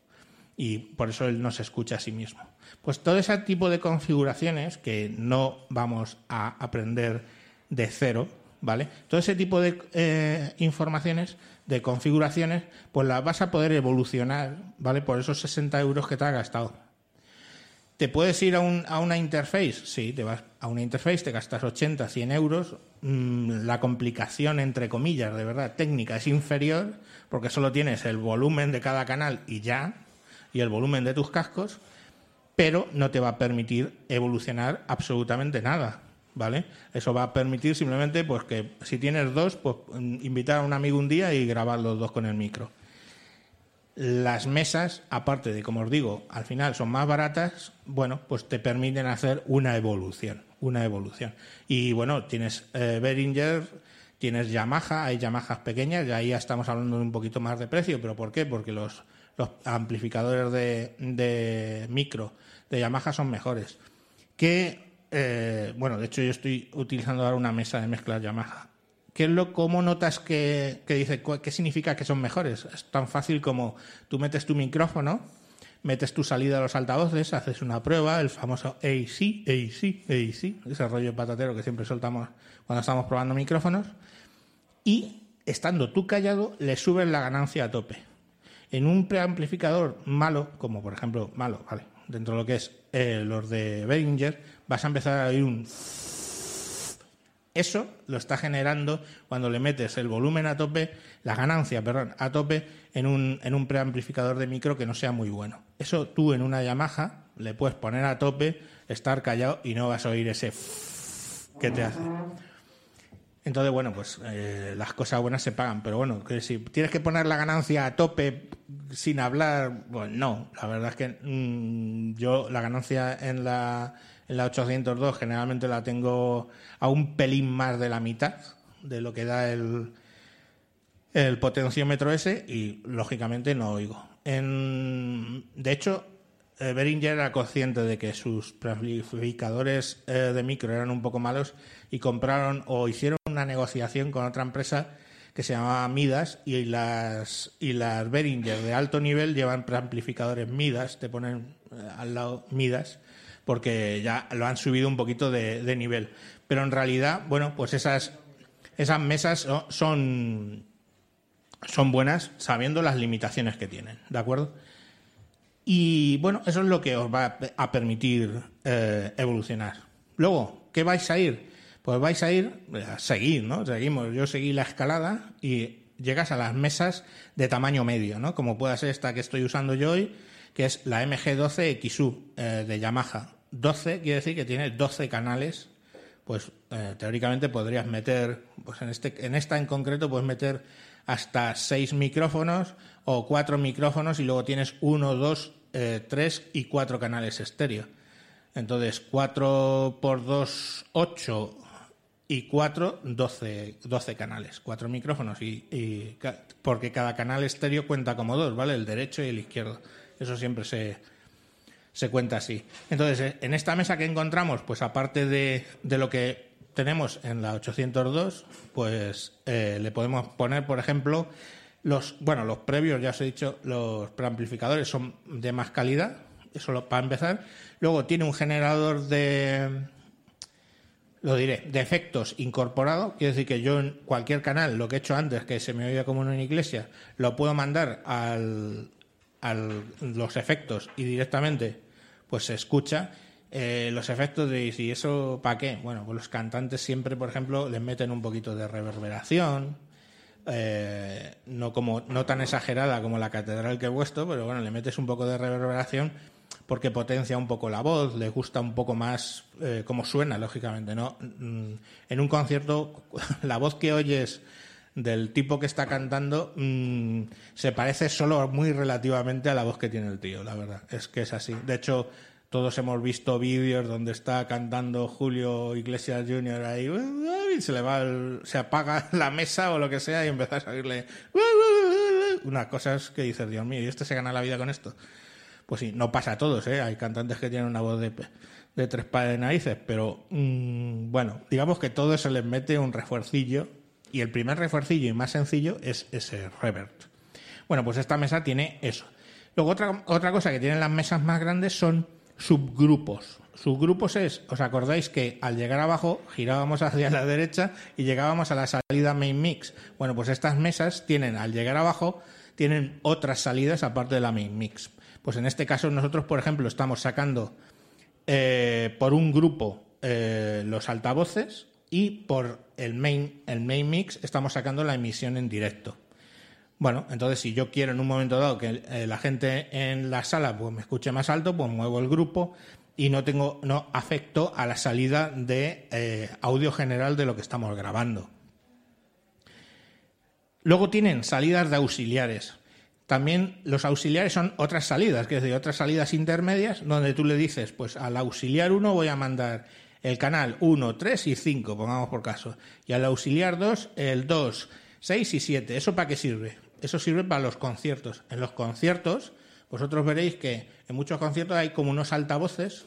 Y por eso él no se escucha a sí mismo. Pues todo ese tipo de configuraciones que no vamos a aprender de cero, ¿vale? Todo ese tipo de eh, informaciones, de configuraciones, pues las vas a poder evolucionar, ¿vale? Por esos 60 euros que te has gastado. ¿Te puedes ir a, una interface? Sí, te vas a una interface, te gastas 80, 100 euros. Mm, la complicación, entre comillas, de verdad, técnica es inferior porque solo tienes el volumen de cada canal y ya, y el volumen de tus cascos, pero no te va a permitir evolucionar absolutamente nada. ¿Vale? Eso va a permitir simplemente pues que si tienes dos, pues invitar a un amigo un día y grabar los dos con el micro las mesas, aparte de, como os digo, al final son más baratas, bueno, pues te permiten hacer una evolución, una evolución. Y bueno, tienes eh, Behringer, tienes Yamaha, hay Yamahas pequeñas, y ahí ya estamos hablando de un poquito más de precio, pero ¿por qué? Porque los, los amplificadores de, de, micro de Yamaha son mejores. Que, eh, bueno, de hecho yo estoy utilizando ahora una mesa de mezclas Yamaha ¿Qué es lo, ¿Cómo notas que, dice qué significa que son mejores? Es tan fácil como tú metes tu micrófono, metes tu salida a los altavoces, haces una prueba, el famoso AC, AC, AC, ese rollo patatero que siempre soltamos cuando estamos probando micrófonos, y estando tú callado, le subes la ganancia a tope. En un preamplificador malo, como por ejemplo, malo, vale, dentro de lo que es eh, los de Behringer, vas a empezar a oír un eso lo está generando cuando le metes el volumen a tope, la ganancia, perdón, a tope en un, en un preamplificador de micro que no sea muy bueno. Eso tú en una Yamaha le puedes poner a tope, estar callado y no vas a oír ese que te hace. Entonces, bueno, pues eh, las cosas buenas se pagan, pero bueno, que si tienes que poner la ganancia a tope sin hablar, pues no, la verdad es que mm, yo la ganancia en la en la 802 generalmente la tengo a un pelín más de la mitad de lo que da el, potenciómetro ese y lógicamente no oigo. De hecho, eh, Beringer era consciente de que sus amplificadores eh, de micro eran un poco malos y compraron o hicieron una negociación con otra empresa que se llamaba Midas y las y las Behringer de alto nivel llevan preamplificadores Midas, te ponen eh, al lado Midas porque ya lo han subido un poquito de, nivel. Pero en realidad, bueno, pues esas, esas mesas son, buenas sabiendo las limitaciones que tienen, ¿de acuerdo? Y bueno, eso es lo que os va a permitir eh, evolucionar. Luego, ¿qué vais a ir? Pues vais a ir a seguir, ¿no? Seguimos. Yo seguí la escalada y llegas a las mesas de tamaño medio, ¿no? Como pueda ser esta que estoy usando yo hoy, que es la MG12 XU eh, de Yamaha. 12 quiere decir que tiene 12 canales, pues eh, teóricamente podrías meter, pues en, este, en esta en concreto puedes meter hasta 6 micrófonos o 4 micrófonos y luego tienes 1, 2, 3 y 4 canales estéreo. Entonces 4 por 2, 8 y 4, 12, 12 canales, 4 micrófonos y, y, porque cada canal estéreo cuenta como dos, ¿vale? El derecho y el izquierdo. Eso siempre se, se cuenta así. Entonces, eh, en esta mesa que encontramos, pues aparte de, lo que tenemos en la 802, pues eh, le podemos poner, por ejemplo, los, bueno, los previos, ya os he dicho, los preamplificadores son de más calidad, eso para empezar. Luego tiene un generador de, lo diré, de efectos incorporado, quiere decir que yo en cualquier canal, lo que he hecho antes, que se me oía como en una iglesia, lo puedo mandar al, al los efectos y directamente pues se escucha eh, los efectos de ¿y eso para qué? Bueno, pues los cantantes siempre, por ejemplo, les meten un poquito de reverberación, eh, no como no tan exagerada como la catedral que he puesto, pero bueno, le metes un poco de reverberación porque potencia un poco la voz, le gusta un poco más eh, cómo suena, lógicamente, ¿no? Mm, en un concierto, la voz que oyes del tipo que está cantando mm, se parece solo muy relativamente a la voz que tiene el tío, la verdad. Es que es así. De hecho, todos hemos visto vídeos donde está cantando Julio Iglesias Jr. ahí y se le va se apaga la mesa o lo que sea y empieza a salirle unas cosas que dices, Dios mío, ¿y este se gana la vida con esto? Pues sí, no pasa a todos, ¿eh? Hay cantantes que tienen una voz de, de tres pares de narices, pero mm, bueno, digamos que todo se les mete un refuercillo y el primer refuercillo y más sencillo es ese revert. Bueno, pues esta mesa tiene eso. Luego otra, otra cosa que tienen las mesas más grandes son subgrupos. Subgrupos es, ¿os acordáis que al llegar abajo girábamos hacia la derecha y llegábamos a la salida main mix? Bueno, pues estas mesas tienen, al llegar abajo, tienen otras salidas aparte de la main mix. Pues en este caso nosotros, por ejemplo, estamos sacando eh, por un grupo eh, los altavoces y por el main, el main mix estamos sacando la emisión en directo. Bueno, entonces si yo quiero en un momento dado que eh, la gente en la sala pues, me escuche más alto, pues muevo el grupo y no tengo, no afecto a la salida de eh, audio general de lo que estamos grabando. Luego tienen salidas de auxiliares. También los auxiliares son otras salidas, que es decir, otras salidas intermedias, donde tú le dices, pues al auxiliar 1 voy a mandar el canal 1, 3 y 5, pongamos por caso. Y al auxiliar 2, el 2, 6 y 7. ¿Eso para qué sirve? Eso sirve para los conciertos. En los conciertos, vosotros veréis que en muchos conciertos hay como unos altavoces,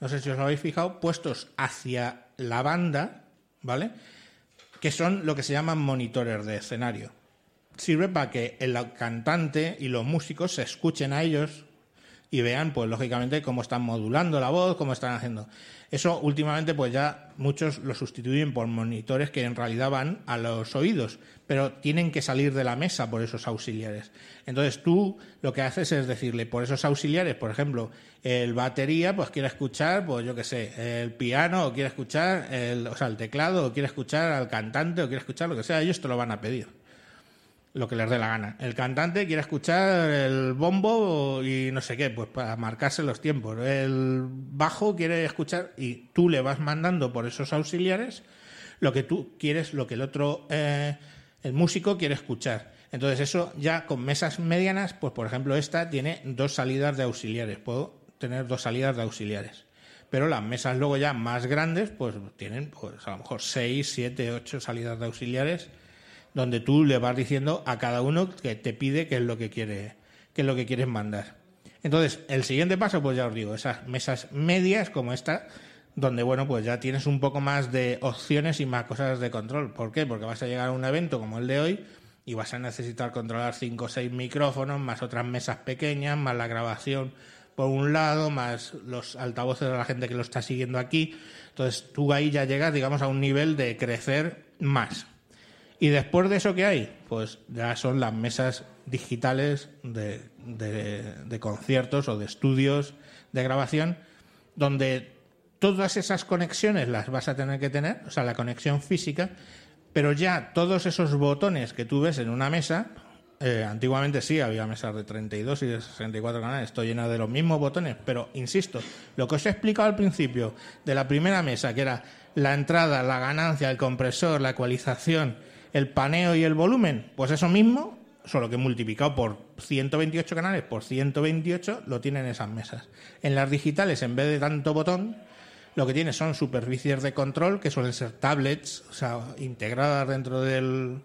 no sé si os lo habéis fijado, puestos hacia la banda, ¿vale? Que son lo que se llaman monitores de escenario. Sirve para que el cantante y los músicos se escuchen a ellos y vean, pues lógicamente, cómo están modulando la voz, cómo están haciendo. Eso últimamente, pues ya muchos lo sustituyen por monitores que en realidad van a los oídos, pero tienen que salir de la mesa por esos auxiliares. Entonces tú lo que haces es decirle, por esos auxiliares, por ejemplo, el batería, pues quiere escuchar, pues yo qué sé, el piano, o quiere escuchar, el, o sea, el teclado, o quiere escuchar al cantante, o quiere escuchar lo que sea, ellos te lo van a pedir lo que les dé la gana. El cantante quiere escuchar el bombo y no sé qué, pues para marcarse los tiempos. El bajo quiere escuchar y tú le vas mandando por esos auxiliares lo que tú quieres, lo que el otro, eh, el músico quiere escuchar. Entonces eso ya con mesas medianas, pues por ejemplo esta tiene dos salidas de auxiliares. Puedo tener dos salidas de auxiliares. Pero las mesas luego ya más grandes, pues tienen pues a lo mejor seis, siete, ocho salidas de auxiliares donde tú le vas diciendo a cada uno que te pide qué es lo que quiere, qué es lo que quieres mandar. Entonces, el siguiente paso, pues ya os digo, esas mesas medias como esta, donde bueno, pues ya tienes un poco más de opciones y más cosas de control. ¿Por qué? Porque vas a llegar a un evento como el de hoy y vas a necesitar controlar cinco o seis micrófonos, más otras mesas pequeñas, más la grabación por un lado, más los altavoces de la gente que lo está siguiendo aquí. Entonces, tú ahí ya llegas, digamos, a un nivel de crecer más. Y después de eso, ¿qué hay? Pues ya son las mesas digitales de, de, conciertos o de estudios de grabación, donde todas esas conexiones las vas a tener que tener, o sea, la conexión física, pero ya todos esos botones que tú ves en una mesa, eh, antiguamente sí, había mesas de 32 y de 64 canales, estoy llena de los mismos botones, pero insisto, lo que os he explicado al principio de la primera mesa, que era la entrada, la ganancia, el compresor, la ecualización, el paneo y el volumen, pues eso mismo, solo que multiplicado por 128 canales por 128 lo tienen esas mesas. En las digitales, en vez de tanto botón, lo que tiene son superficies de control que suelen ser tablets, o sea, integradas dentro del,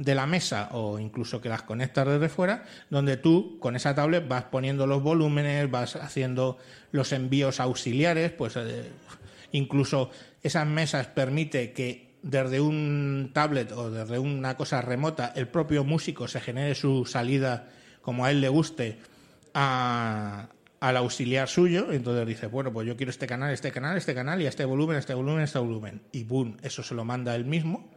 de la mesa o incluso que las conectas desde fuera, donde tú con esa tablet vas poniendo los volúmenes, vas haciendo los envíos auxiliares, pues eh, incluso esas mesas permite que desde un tablet o desde una cosa remota el propio músico se genere su salida como a él le guste al auxiliar suyo, entonces dice, bueno, pues yo quiero este canal, este canal, este canal y este volumen, este volumen, este volumen. Y boom, eso se lo manda él mismo.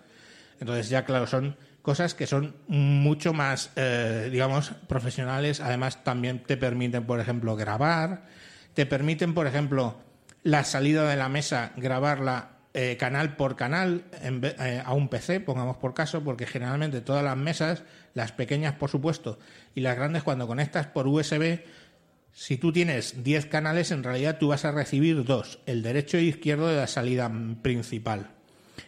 Entonces ya, claro, son cosas que son mucho más, eh, digamos, profesionales. Además, también te permiten, por ejemplo, grabar. Te permiten, por ejemplo, la salida de la mesa, grabarla eh, canal por canal eh, a un PC, pongamos por caso, porque generalmente todas las mesas, las pequeñas por supuesto, y las grandes cuando conectas por USB, Si tú tienes 10 canales, en realidad tú vas a recibir dos, el derecho e izquierdo de la salida principal.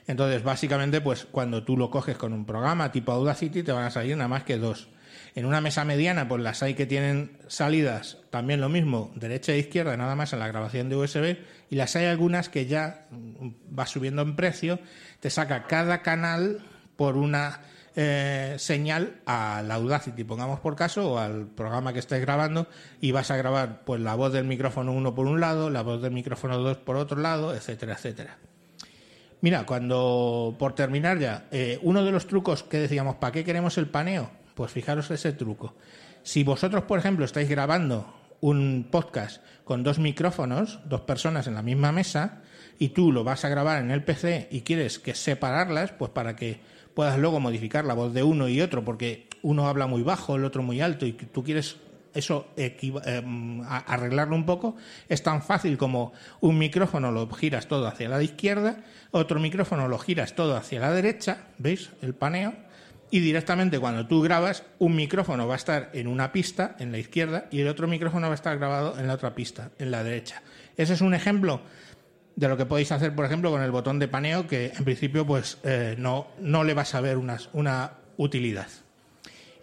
Entonces, básicamente, pues cuando tú lo coges con un programa tipo Audacity, te van a salir nada más que dos. En una mesa mediana, pues las hay que tienen salidas también lo mismo, derecha e izquierda, nada más en la grabación de USB, y las hay algunas que ya mm, va subiendo en precio, te saca cada canal por una eh, señal al Audacity, pongamos por caso, o al programa que estés grabando, y vas a grabar pues la voz del micrófono uno por un lado, la voz del micrófono dos por otro lado, etcétera, etcétera. Mira, cuando, por terminar ya, eh, uno de los trucos que decíamos, ¿para qué queremos el paneo? Pues fijaros ese truco. Si vosotros, por ejemplo, estáis grabando un podcast con dos micrófonos, dos personas en la misma mesa, y tú lo vas a grabar en el PC y quieres que separarlas, pues para que puedas luego modificar la voz de uno y otro, porque uno habla muy bajo, el otro muy alto, y tú quieres eso em, arreglarlo un poco, es tan fácil como un micrófono lo giras todo hacia la izquierda, otro micrófono lo giras todo hacia la derecha, ¿veis? El paneo. Y directamente cuando tú grabas, un micrófono va a estar en una pista, en la izquierda, y el otro micrófono va a estar grabado en la otra pista, en la derecha. Ese es un ejemplo de lo que podéis hacer, por ejemplo, con el botón de paneo, que en principio pues eh, no, no le vas a ver una, una utilidad.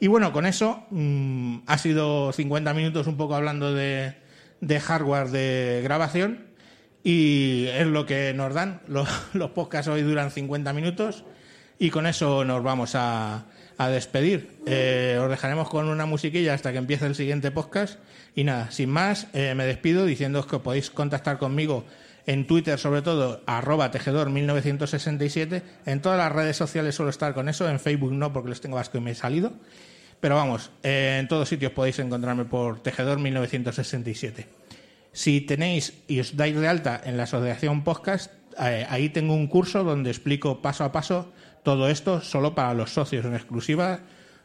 Y bueno, con eso mm, ha sido 50 minutos un poco hablando de, de, hardware de grabación y es lo que nos dan. Los, los, podcasts hoy duran 50 minutos y con eso nos vamos a, despedir. Eh, os dejaremos con una musiquilla hasta que empiece el siguiente podcast. Y nada, sin más, eh, me despido diciendo que podéis contactar conmigo en Twitter sobre todo, arroba tejedor1967. En todas las redes sociales suelo estar con eso, en Facebook no porque les tengo vasco y me he salido. Pero vamos, eh, en todos sitios podéis encontrarme por tejedor1967. Si tenéis y os dais de alta en la asociación podcast, ahí tengo un curso donde explico paso a paso todo esto solo para los socios en exclusiva.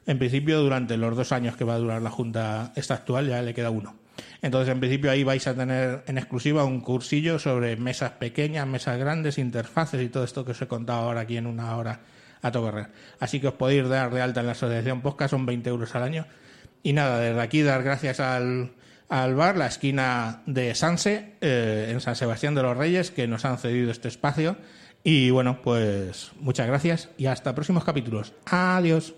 En principio, durante los dos años que va a durar la Junta esta actual, ya le queda uno. Entonces, en principio, ahí vais a tener en exclusiva un cursillo sobre mesas pequeñas, mesas grandes, interfaces y todo esto que os he contado ahora aquí en una hora a todo Así que os podéis dar de alta en la asociación Podcast, son 20 euros al año. Y nada, desde aquí dar gracias al, bar, la esquina de Sanse, eh, en San Sebastián de los Reyes, que nos han cedido este espacio. Y bueno, pues muchas gracias y hasta próximos capítulos. Adiós.